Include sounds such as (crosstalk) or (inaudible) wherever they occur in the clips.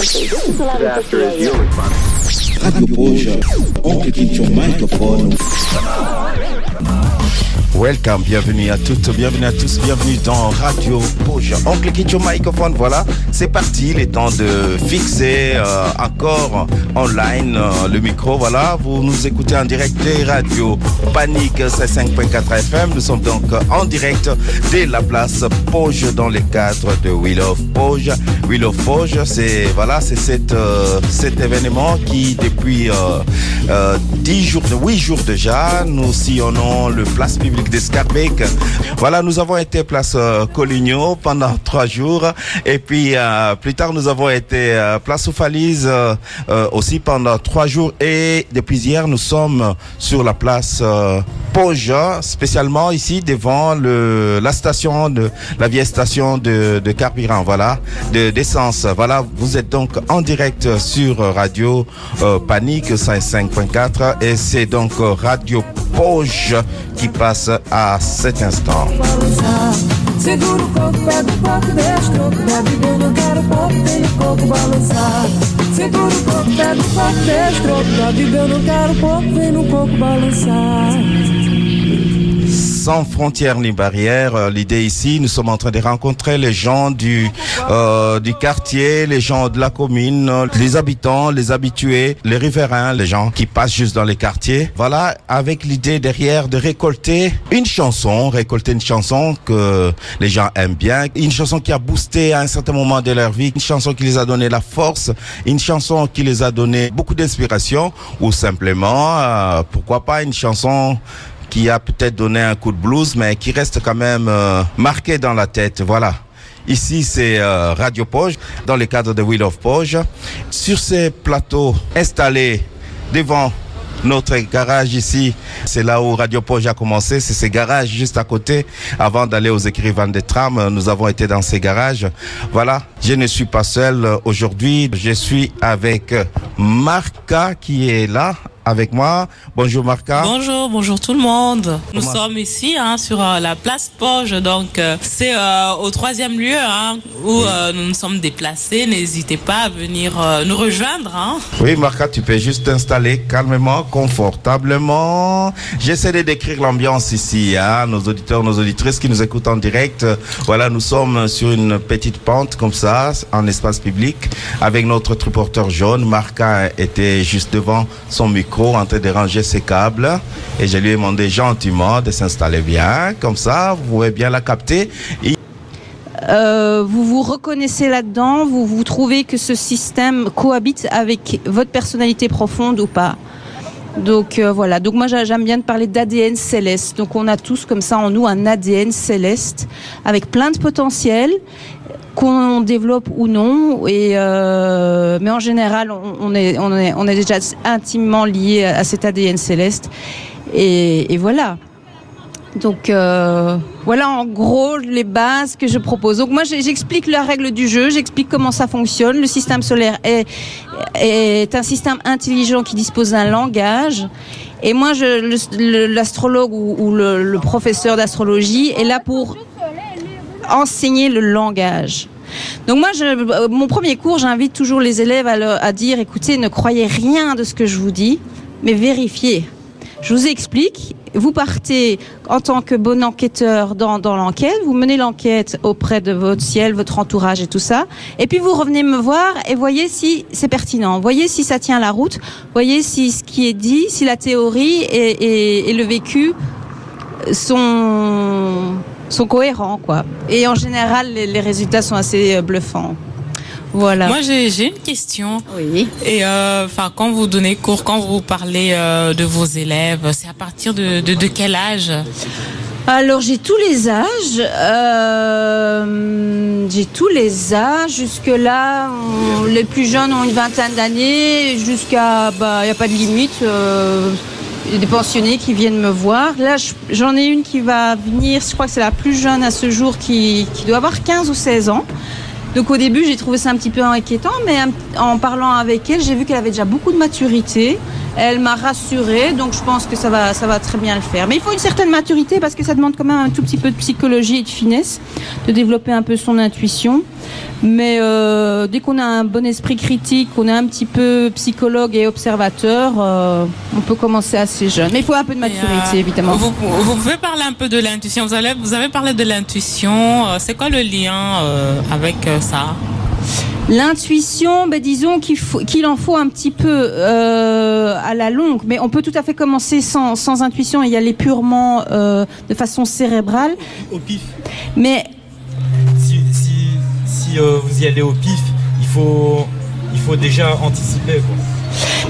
country. This is 1150 AM. Radio Poja, oncle click your microphone. Welcome, bienvenue à toutes, bienvenue à tous, bienvenue dans Radio Poja. Oncle quitte your microphone, voilà, c'est parti, il est temps de fixer euh, encore online euh, le micro, voilà, vous nous écoutez en direct des radios Panique C5.4 FM, nous sommes donc en direct dès la place Poge dans le cadre de Wheel of Poge. Wheel of Poge, c'est voilà, c'est cet, euh, cet événement qui depuis euh, euh, 10 jours, 8 jours déjà, nous sillonnons le place publique d'Escarbec. Voilà, nous avons été place euh, Coligno pendant (laughs) trois jours et puis euh, plus tard nous avons été euh, place euh, aussi pendant trois jours et depuis hier nous sommes sur la place Poja, spécialement ici devant le, la station de la vieille station de, de carburant, voilà, de d'essence. Voilà, vous êtes donc en direct sur Radio Panique 5.4 et c'est donc Radio Poge qui passe à cet instant. Segura o coco, pega o coco, deixa o troco, bebe bem, não quero coco, tem o coco balançar. Segura o coco, pega o coco, deixa o troco, bebe bem, não quero coco, vem no coco balançar. Sans frontières ni barrières, euh, l'idée ici, nous sommes en train de rencontrer les gens du euh, du quartier, les gens de la commune, euh, les habitants, les habitués, les riverains, les gens qui passent juste dans les quartiers. Voilà, avec l'idée derrière de récolter une chanson, récolter une chanson que les gens aiment bien, une chanson qui a boosté à un certain moment de leur vie, une chanson qui les a donné la force, une chanson qui les a donné beaucoup d'inspiration, ou simplement, pourquoi pas une chanson qui a peut-être donné un coup de blues, mais qui reste quand même euh, marqué dans la tête. Voilà. Ici, c'est euh, Radio Poge, dans le cadre de Wheel of Poge. Sur ces plateaux installés devant notre garage ici, c'est là où Radio Poge a commencé, c'est ces garages juste à côté. Avant d'aller aux écrivains des trams, nous avons été dans ces garages. Voilà, je ne suis pas seul aujourd'hui, je suis avec Marca qui est là avec moi. Bonjour Marca. Bonjour, bonjour tout le monde. Nous sommes ici hein, sur euh, la place Poge, donc euh, c'est euh, au troisième lieu hein, où euh, nous nous sommes déplacés. N'hésitez pas à venir nous rejoindre. Hein. Oui, Marca, tu peux juste t'installer calmement, confortablement. J'essaie de décrire l'ambiance ici, hein, nos auditeurs, nos auditrices qui nous écoutent en direct. Voilà, nous sommes sur une petite pente comme ça, en espace public, avec notre triporteur jaune. Marca était juste devant son micro, en train de ranger ses câbles. Et je lui ai demandé gentiment de s'installer bien, comme ça, vous pouvez bien la capter. Euh, vous vous reconnaissez là-dedans, vous vous trouvez que ce système cohabite avec votre personnalité profonde ou pas. Donc euh, voilà, donc moi j'a- j'aime bien de parler d'ADN céleste. Donc on a tous comme ça en nous un ADN céleste avec plein de potentiel qu'on développe ou non. Et euh, mais en général, on, est, déjà intimement lié à, cet ADN céleste. Et, voilà. Donc euh, voilà en gros les bases que je propose. Donc moi j'explique la règle du jeu, j'explique comment ça fonctionne. Le système solaire est, un système intelligent qui dispose d'un langage. Et moi, l'astrologue ou, le professeur d'astrologie est là pour enseigner le langage. Donc moi, euh, mon premier cours, j'invite toujours les élèves à, dire, écoutez, ne croyez rien de ce que je vous dis, mais vérifiez. Je vous explique. Vous partez en tant que bon enquêteur dans, dans l'enquête, vous menez l'enquête auprès de votre ciel, votre entourage et tout ça. Et puis vous revenez me voir et voyez si c'est pertinent. Voyez si ça tient la route. Voyez si ce qui est dit, si la théorie et le vécu sont, sont cohérents. Quoi. Et en général, les, les résultats sont assez euh, bluffants. Voilà. Moi j'ai une question. oui. Et euh, enfin quand vous donnez cours, quand vous parlez euh, de vos élèves, c'est à partir de, de, de quel âge? Alors j'ai tous les âges, euh, j'ai tous les âges. Jusque là, les plus jeunes ont une vingtaine d'années, jusqu'à bah il y a pas de limite. Des pensionnés qui viennent me voir. Là, je- j'en ai une qui va venir, je crois que c'est la plus jeune à ce jour, qui, doit avoir 15 ou 16 ans. Donc au début, j'ai trouvé ça un petit peu inquiétant, mais en parlant avec elle, j'ai vu qu'elle avait déjà beaucoup de maturité. Elle m'a rassurée, donc je pense que ça va, ça va très bien le faire. Mais il faut une certaine maturité parce que ça demande quand même un tout petit peu de psychologie et de finesse, de développer un peu son intuition. Mais euh, dès qu'on a un bon esprit critique, qu'on est un petit peu psychologue et observateur, euh, on peut commencer assez jeune. Mais il faut un peu de maturité, euh, évidemment. Vous, vous pouvez parler un peu de l'intuition. Vous, avez parlé de l'intuition. C'est quoi le lien avec ça? L'intuition, ben, disons qu'il en faut un petit peu euh, à la longue, mais on peut tout à fait commencer sans, sans intuition et y aller purement euh, de façon cérébrale. Au pif. Mais Si, si, si euh, vous y allez au pif, il faut, il faut déjà anticiper. Quoi.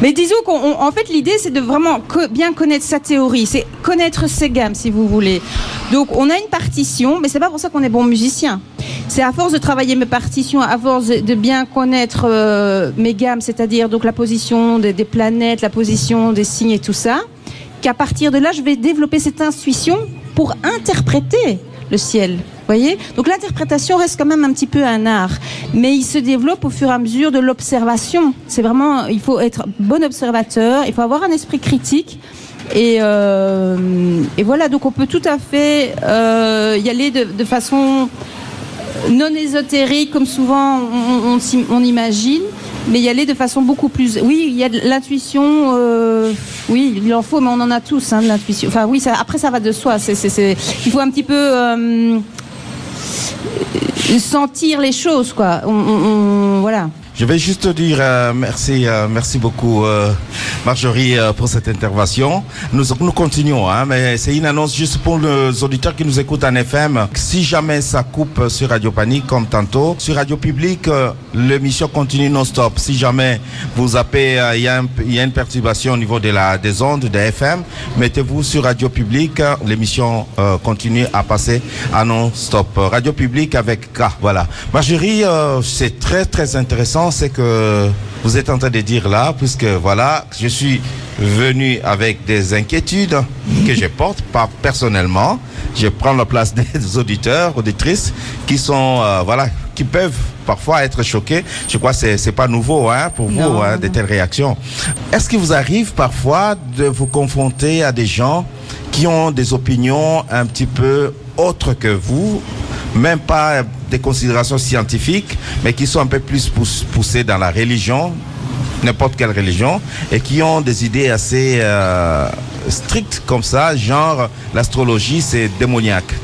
Mais disons qu'en fait, l'idée, c'est de vraiment co- bien connaître sa théorie, c'est connaître ses gammes, si vous voulez. Donc, on a une partition, mais c'est pas pour ça qu'on est bon musicien. C'est à force de travailler mes partitions, à force de bien connaître euh, mes gammes, c'est-à-dire donc la position des, des planètes, la position des signes et tout ça, qu'à partir de là, je vais développer cette intuition pour interpréter le ciel. Voyez? Donc l'interprétation reste quand même un petit peu un art, mais il se développe au fur et à mesure de l'observation. C'est vraiment, il faut être bon observateur, il faut avoir un esprit critique. Et, euh, et voilà, donc on peut tout à fait euh, y aller de, façon non ésotérique, comme souvent on, imagine, mais y aller de façon beaucoup plus. Oui, il y a de l'intuition. euh, oui, il en faut, mais on en a tous hein, de l'intuition. Enfin, oui, après ça va de soi. Il faut un petit peu sentir les choses, quoi. Voilà. Je vais juste dire merci, merci beaucoup Marjorie euh, pour cette intervention. Nous, nous continuons, hein, mais c'est une annonce juste pour les auditeurs qui nous écoutent en FM. Si jamais ça coupe sur Radio Panique comme tantôt, sur Radio Public, euh, l'émission continue non-stop. Si jamais vous zappez, euh, il y, a y a une perturbation au niveau de la, des ondes de FM, mettez-vous sur Radio Public, euh, l'émission euh, continue à passer à non-stop. Radio Public avec K, voilà. Marjorie, euh, c'est très très intéressant, c'est que vous êtes en train de dire là, puisque voilà, je suis venu avec des inquiétudes que je porte, pas personnellement. Je prends la place (laughs) des auditeurs, auditrices, qui sont, euh, voilà, qui peuvent parfois être choqués. Je crois que c'est pas nouveau hein, pour vous, Non, hein, de telles réactions. Est-ce qu'il vous arrive parfois de vous confronter à des gens qui ont des opinions un petit peu autres que vous, même pas des considérations scientifiques, mais qui sont un peu plus pouss- poussées dans la religion, n'importe quelle religion, et qui ont des idées assez euh, strictes comme ça, genre l'astrologie c'est démoniaque.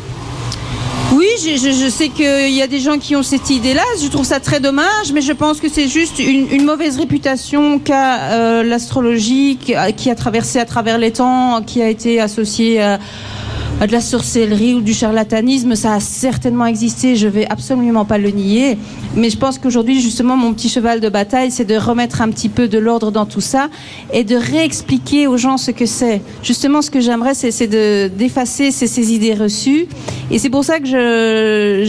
Oui, je, sais qu'il y a des gens qui ont cette idée-là. Je trouve ça très dommage, mais je pense que c'est juste une, mauvaise réputation qu'a euh, l'astrologie, qui a, traversé à travers les temps, qui a été associée à, à de la sorcellerie ou du charlatanisme. Ça a certainement existé, je vais absolument pas le nier. Mais je pense qu'aujourd'hui, justement, mon petit cheval de bataille, c'est de remettre un petit peu de l'ordre dans tout ça et de réexpliquer aux gens ce que c'est. Justement, ce que j'aimerais, c'est c'est de- d'effacer ces, idées reçues. Et c'est pour ça que je,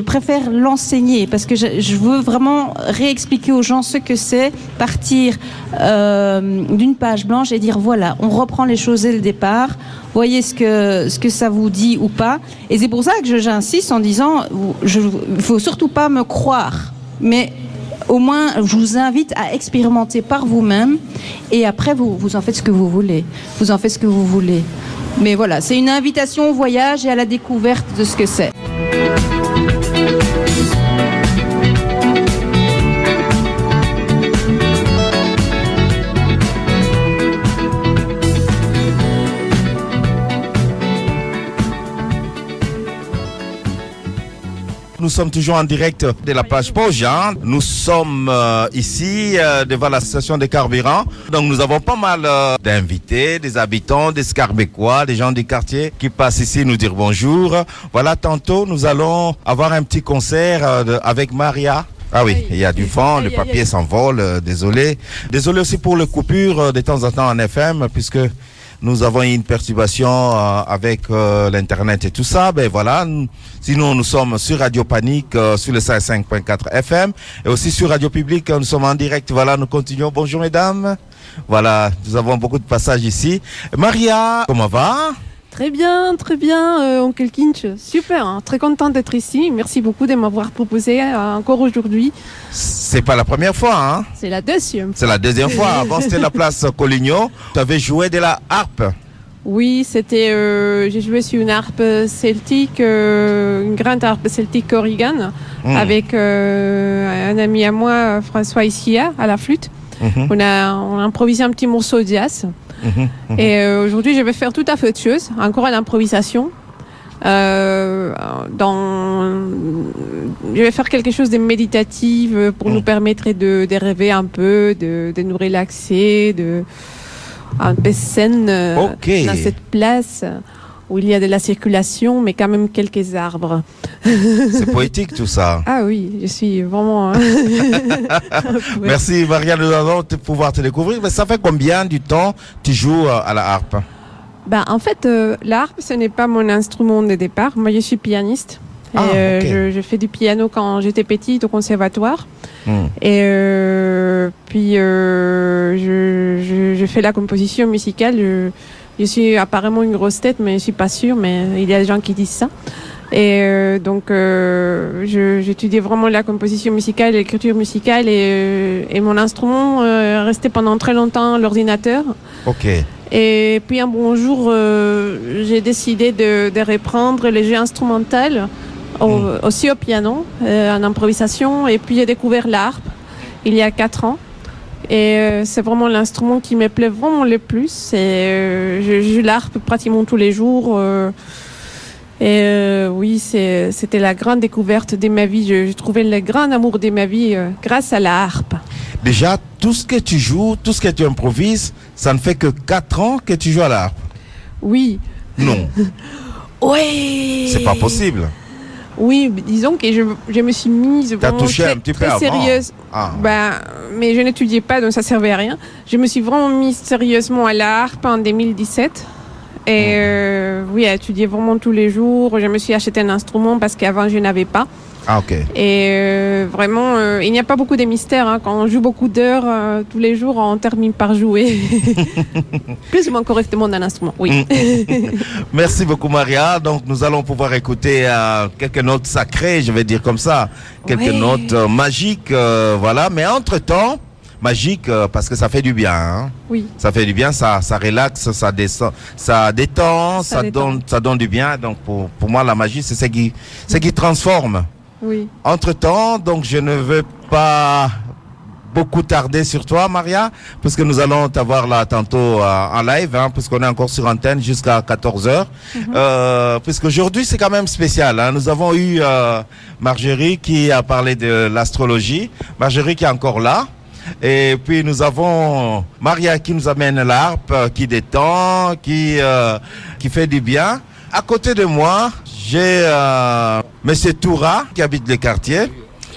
préfère l'enseigner, parce que je, je veux vraiment réexpliquer aux gens ce que c'est, partir euh, d'une page blanche et dire voilà, on reprend les choses dès le départ, voyez ce que, ce que ça vous dit ou pas. Et c'est pour ça que j'insiste en disant, il ne faut surtout pas me croire, mais au moins, je vous invite à expérimenter par vous-même et après, vous, vous en faites ce que vous voulez. Vous en faites ce que vous voulez. Mais voilà, c'est une invitation au voyage et à la découverte de ce que c'est. Nous sommes toujours en direct de la plage Poggian. Nous sommes euh, ici euh, devant la station de carburant. Donc nous avons pas mal euh, d'invités, des habitants, des Scarbécois, des gens du quartier qui passent ici nous dire bonjour. Voilà, tantôt nous allons avoir un petit concert euh, de- avec Maria. Ah oui, il y a du vent, le papier s'envole, euh, désolé. Désolé aussi pour les coupures euh, de temps en temps en FM, puisque nous avons une perturbation euh, avec euh, l'internet et tout ça. Ben voilà. Sinon, nous sommes sur Radio Panique euh, sur le 5.4 FM et aussi sur Radio Public. euh, Nous sommes en direct. Voilà, nous continuons. Bonjour mesdames. Voilà, nous avons beaucoup de passages ici. Maria, comment va? Très bien, très bien, euh, Oncle Kinch. Super, hein. très contente d'être ici. Merci beaucoup de m'avoir proposé euh, encore aujourd'hui. C'est pas la première fois, hein C'est la deuxième. C'est la deuxième fois. (laughs) Avant, c'était la place Coligno. Tu avais joué de la harpe. Oui, c'était. euh, j'ai joué sur une harpe celtique, euh, une grande harpe celtique Corrigan, Mm. avec un ami à moi, François Iskia, à la flûte. Mhm, On a, on a improvisé un petit morceau de jazz. Et euh, aujourd'hui, je vais faire tout à fait autre chose, encore à l'improvisation. Euh, dans, je vais faire quelque chose de méditatif euh, pour Mm. nous permettre de, de rêver un peu, de, de nous relaxer, de un peu Ok. dans cette place où il y a de la circulation, mais quand même quelques arbres. C'est (laughs) poétique tout ça. Ah oui, je suis vraiment. (laughs) Merci Maria, nous allons te- pouvoir te découvrir. Mais ça fait combien du temps tu joues euh, à la harpe? Ben, en fait, euh, la harpe, ce n'est pas mon instrument de départ. Moi, je suis pianiste. Et, Ah, euh, je, je fais du piano quand j'étais petite au conservatoire. Hmm. Et euh, puis, je, je, je fais la composition musicale. Je, suis apparemment une grosse tête, mais je suis pas sûre. Mais il y a des gens qui disent ça. Et euh, donc, euh, j'étudiais vraiment la composition musicale, l'écriture musicale. Et, euh, et mon instrument euh, restait pendant très longtemps l'ordinateur. Ok. Et puis un bon jour, euh, j'ai décidé de, de reprendre les jeux instrumentaux, au- Mm. aussi au piano, en improvisation. Et puis j'ai découvert l'harpe il y a quatre ans. Et euh, c'est vraiment l'instrument qui me plaît vraiment le plus. Et euh, je je joue l'harpe pratiquement tous les jours. euh, et euh, oui, c'était la grande découverte de ma vie. Je- J'ai trouvé le grand amour de ma vie euh, grâce à la harpe. Déjà, tout ce que tu joues, tout ce que tu improvises, ça ne fait que 4 ans que tu joues à la harpe. Oui. Non, (laughs) Oui. c'est pas possible. Oui, disons que je, je me suis mise vraiment touché très, un petit peu très avant. sérieuse. Ah. Ben, mais je n'étudiais pas, donc ça servait à rien. Je me suis vraiment mise sérieusement à la harpe en 2017. Et Hmm. euh, oui, à étudier vraiment tous les jours. Je me suis acheté un instrument parce qu'avant je n'avais pas. Ah, ok. Et euh, vraiment, euh, il n'y a pas beaucoup de mystères. hein. Quand on joue beaucoup d'heures euh, tous les jours, on termine par jouer (laughs) plus ou moins correctement d'un instrument. Oui. (laughs) Merci beaucoup Maria. Donc nous allons pouvoir écouter quelques notes sacrées, je vais dire comme ça, quelques Ouais. notes magiques, voilà. Mais entre temps, magique parce que ça fait du bien. hein. oui. Ça fait du bien, ça, ça relaxe, ça descend, ça détend, ça, Ça détend. donne, ça donne du bien. Donc pour, pour moi la magie c'est ce qui, ce qui transforme. Oui. Entre temps, donc je ne veux pas beaucoup tarder sur toi, Maria, parce que nous allons t'avoir là tantôt euh, en live, hein, puisqu'on est encore sur antenne jusqu'à 14 heures. Euh, puisqu'aujourd'hui c'est quand même spécial. hein. Nous avons eu euh, Marjorie qui a parlé de l'astrologie. Marjorie qui est encore là. Et puis nous avons Maria qui nous amène l'harpe, euh, qui détend, qui euh, qui fait du bien. À côté de moi, j'ai euh, Monsieur Toura qui habite le quartier.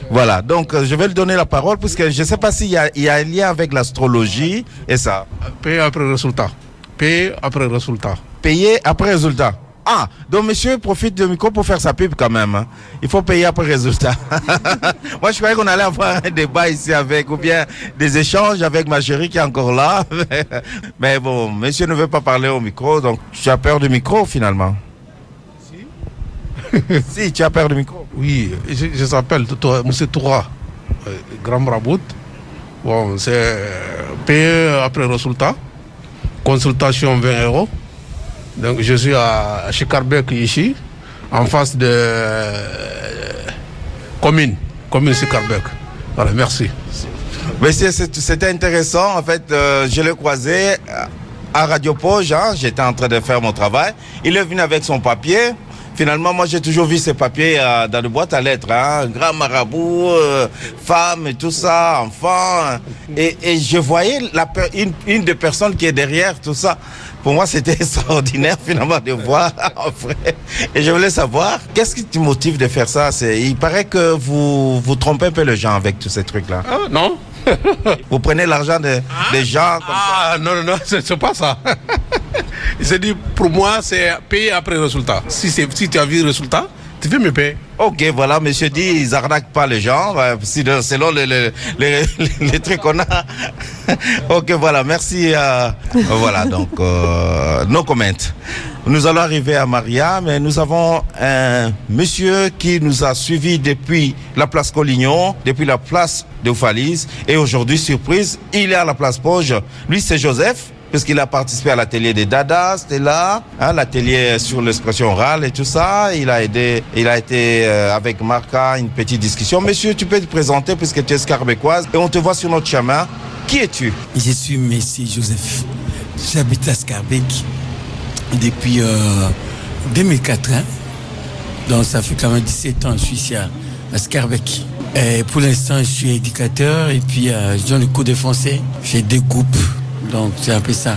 Voilà, donc euh, je vais lui donner la parole puisque je ne sais pas s'il y y a un lien avec l'astrologie et ça. Payer après résultat. Payer après résultat. Payer après résultat. Ah, donc monsieur profite du micro pour faire sa pub quand même. hein. Il faut payer après résultat. (laughs) Moi, je croyais qu'on allait avoir un débat ici avec, ou bien des échanges avec ma chérie qui est encore là. (laughs) Mais bon, monsieur ne veut pas parler au micro, donc tu as peur du micro finalement. (laughs) Si, tu as peur du micro. Oui, je, je s'appelle M. Toura, euh, Grand Marabout. Bon, c'est euh, payer après résultat. Consultation 20 euros. Donc je suis à chez Carbec ici, en face de euh, commune, commune sur Carbec. Voilà, merci. C'est- c'était intéressant. En fait, euh, je l'ai croisé à Radio Poge. hein. J'étais en train de faire mon travail. Il est venu avec son papier. Finalement, moi, j'ai toujours vu ces papiers euh, dans le boîte à lettres. Hein. Grand marabout, euh, femme et tout ça, enfant. Et, et je voyais la, une, une des personnes qui est derrière tout ça. Pour moi, c'était (laughs) extraordinaire finalement de voir (laughs) en vrai. Et je voulais savoir, qu'est-ce qui te motive de faire ça? C'est, Il paraît que vous, vous trompez un peu les gens avec tous ces trucs-là. Ah, non Vous prenez l'argent de- des gens comme ça. Ah non, non, non, c'est (laughs) c'est pas ça. C'est dit, pour moi, c'est payer après résultat. Si, si tu as vu le résultat, tu veux me payer. Ok, voilà, monsieur dit, ils arnaquent pas les gens, selon les, les, (laughs) les, trucs qu'on a. (laughs) ok, voilà, merci. euh, voilà, donc, euh, no comment. Nous allons arriver à Maria, mais nous avons un monsieur qui nous a suivis depuis la place Collignon, depuis la place de Oufalise. Et aujourd'hui, surprise, il est à la place Poge. Lui, c'est Joseph puisqu'il a participé à l'atelier des Dada, c'était là, hein, l'atelier sur l'expression orale et tout ça. Il a aidé, il a été euh, avec Marca une petite discussion. Monsieur, tu peux te présenter puisque tu es scarbécoise et on te voit sur notre chemin. Qui es-tu? Je suis Messie Joseph. J'habite à Scarbeck depuis euh, 2004. hein. Donc ça fait quand même 17 ans que je suis ici à, à Scarbeck. Et pour l'instant, je suis éducateur et puis euh, je donne le cours de français. J'ai deux groupes, donc c'est un peu ça.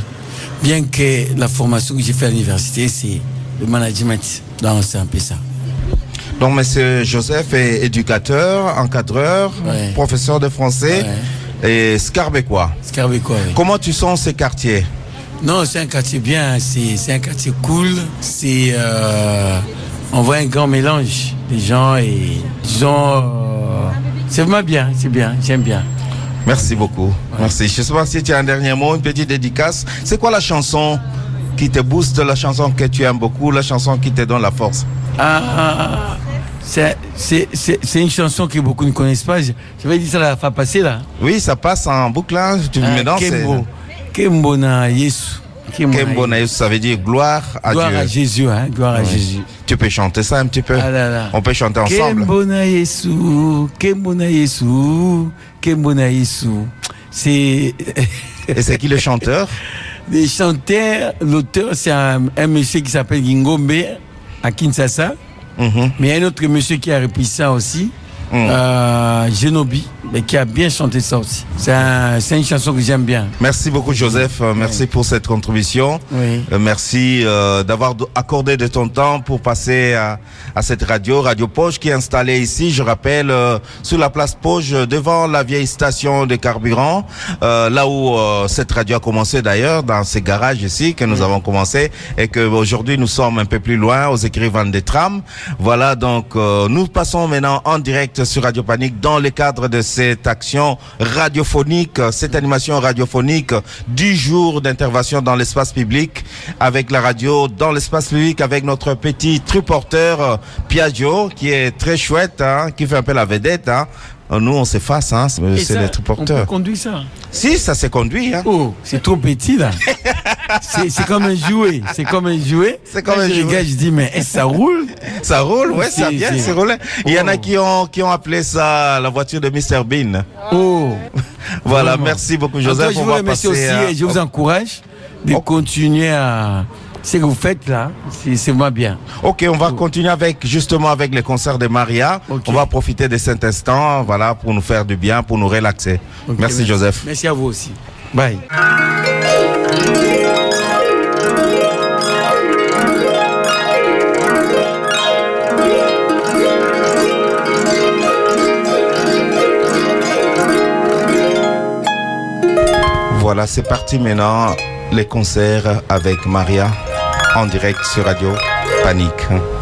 Bien que la formation que j'ai fait à l'université, c'est le management. Donc c'est un peu ça. Donc, monsieur Joseph est éducateur, encadreur, Ouais. professeur de français et scarbécois. Scarbécois, oui. Comment tu sens ces quartiers? Non, c'est un quartier bien, c'est c'est un quartier cool. C'est euh, on voit un grand mélange des gens et disons euh, c'est vraiment bien, c'est bien, j'aime bien. Merci beaucoup. Merci. Je sais pas si tu as un dernier mot, une petite dédicace. C'est quoi la chanson qui te booste, la chanson que tu aimes beaucoup, la chanson qui te donne la force? Ah, c'est une chanson que beaucoup ne connaissent pas. Je- J'avais dit ça la fois passée là. Oui, ça passe en boucle. hein. Tu Ah, me. Kembo, Kembo na Yesu. Kembo na Kembo na Yesu, ça veut dire gloire à Gloire Dieu. à Jésus, hein, gloire à. Jésus. Tu peux chanter ça un petit peu? Ah là là. On peut chanter ensemble. Kembo na Yesu, Kembo na Yesu, Kembo na Yesu. C'est. Et c'est qui le chanteur? (laughs) Les chanteurs, l'auteur, c'est un, un monsieur qui s'appelle Gingombe à Kinshasa. Mhm. Mais il y a un autre monsieur qui a repris ça aussi, euh, Genobi, mais qui a bien chanté ça aussi. C'est un- une chanson que j'aime bien. Merci beaucoup Joseph, Euh, merci pour cette contribution. Oui. Euh, Merci euh, d'avoir accordé de ton temps pour passer à, à cette radio, Radio Poche, qui est installée ici, je rappelle, euh, sur la place Poche, euh, devant la vieille station de carburant, euh, là où euh, cette radio a commencé d'ailleurs, dans ces garages ici que nous avons commencé, et que aujourd'hui nous sommes un peu plus loin, aux écrivains des trams. Voilà, donc euh, nous passons maintenant en direct sur Radio Panique dans le cadre de cette action radiophonique, cette animation radiophonique du jour d'intervention dans l'espace public avec la radio dans l'espace public avec notre petit triporteur euh, Piaggio qui est très chouette, hein, qui fait un peu la vedette. Hein. Euh, Nous, on s'efface, hein, c'est ça, le On peut conduire ça. Si, ça s'est conduit. Hein. Oh, c'est trop petit là. c'est comme un jouet. C'est comme un jouet. C'est comme un je jouet. regarde, je dis, mais ça roule? Ça roule, ouais, ça vient, c'est- roulé. Il y en a Oh. qui ont, qui ont appelé ça la voiture de Mr Bean. Oh. (laughs) Voilà, Vraiment. merci beaucoup Joseph. cas, je vous remercie aussi et je vous encourage de continuer à ce que vous faites là. C'est vraiment bien. Ok, on va continuer avec justement avec les concerts de Maria. On va profiter de cet instant, voilà, pour nous faire du bien, pour nous relaxer. Merci, Joseph. Merci à vous aussi. Bye. Voilà, c'est parti maintenant les concerts avec Maria en direct sur Radio Panique.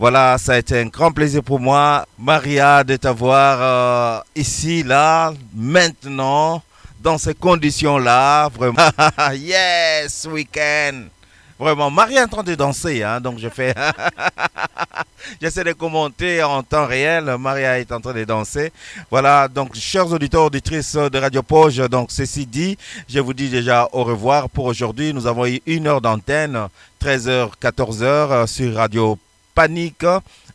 Voilà, ça a été un grand plaisir pour moi, Maria, de t'avoir euh, ici, là, maintenant, dans ces conditions-là. Vraiment, (laughs) yes, week-end. Vraiment, Maria est en train de danser, hein, donc je fais. (laughs) J'essaie de commenter en temps réel. Maria est en train de danser. Voilà, donc, chers auditeurs, auditrices de Radio Poge, donc, ceci dit, je vous dis déjà au revoir pour aujourd'hui. Nous avons eu une heure d'antenne, 13h, 14h sur Radio Panique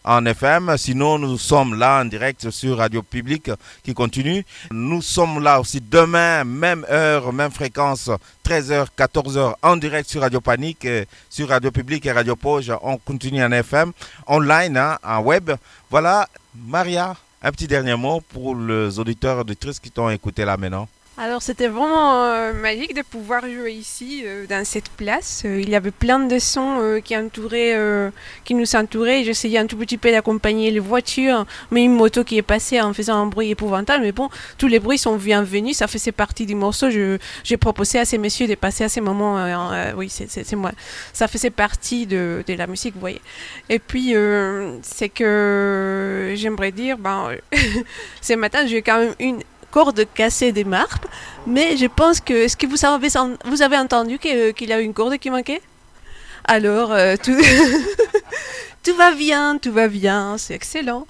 en FM. Sinon, nous sommes là en direct sur Radio Public qui continue. Nous sommes là aussi demain, même heure, même fréquence, 13h, 14h en direct sur Radio Panique, sur Radio Public et Radio Poge. On continue en FM, online, hein, en web. Voilà, Maria, un petit dernier mot pour les auditeurs auditrices qui t'ont écouté là maintenant. Alors c'était vraiment euh, magique de pouvoir jouer ici euh, dans cette place. Euh, il y avait plein de sons euh, qui entouraient, euh, qui nous entouraient. J'essayais un tout petit peu d'accompagner les voitures, mais une moto qui est passée en faisant un bruit épouvantable. Mais bon, tous les bruits sont bienvenus. Ça faisait partie du morceau. J'ai proposé à ces messieurs de passer à ces moments. euh, oui, c'est, moi. Ça faisait partie de, de la musique, vous voyez. Et puis c'est que j'aimerais dire, ben, (laughs) ce matin j'ai quand même une corde cassée des marpes, mais je pense que est-ce que vous avez vous avez entendu qu'il y a une corde qui manquait? Alors euh, tout (laughs) tout va bien, tout va bien, c'est excellent.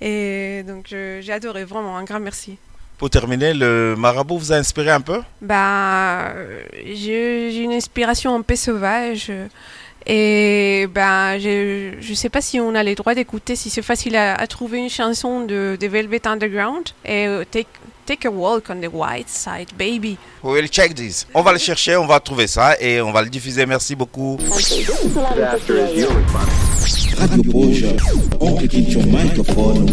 Et donc j'ai adoré vraiment un grand merci. Pour terminer, le marabout vous a inspiré un peu? Bah, j'ai une inspiration un peu sauvage. Et ben, je je sais pas si on a les droits d'écouter, si c'est facile à, à trouver une chanson de, de Velvet Underground. Et euh, take, take a walk on the white side, baby. We will check this. On va le chercher, on va trouver ça et on va le diffuser. Merci beaucoup. Radio your microphone?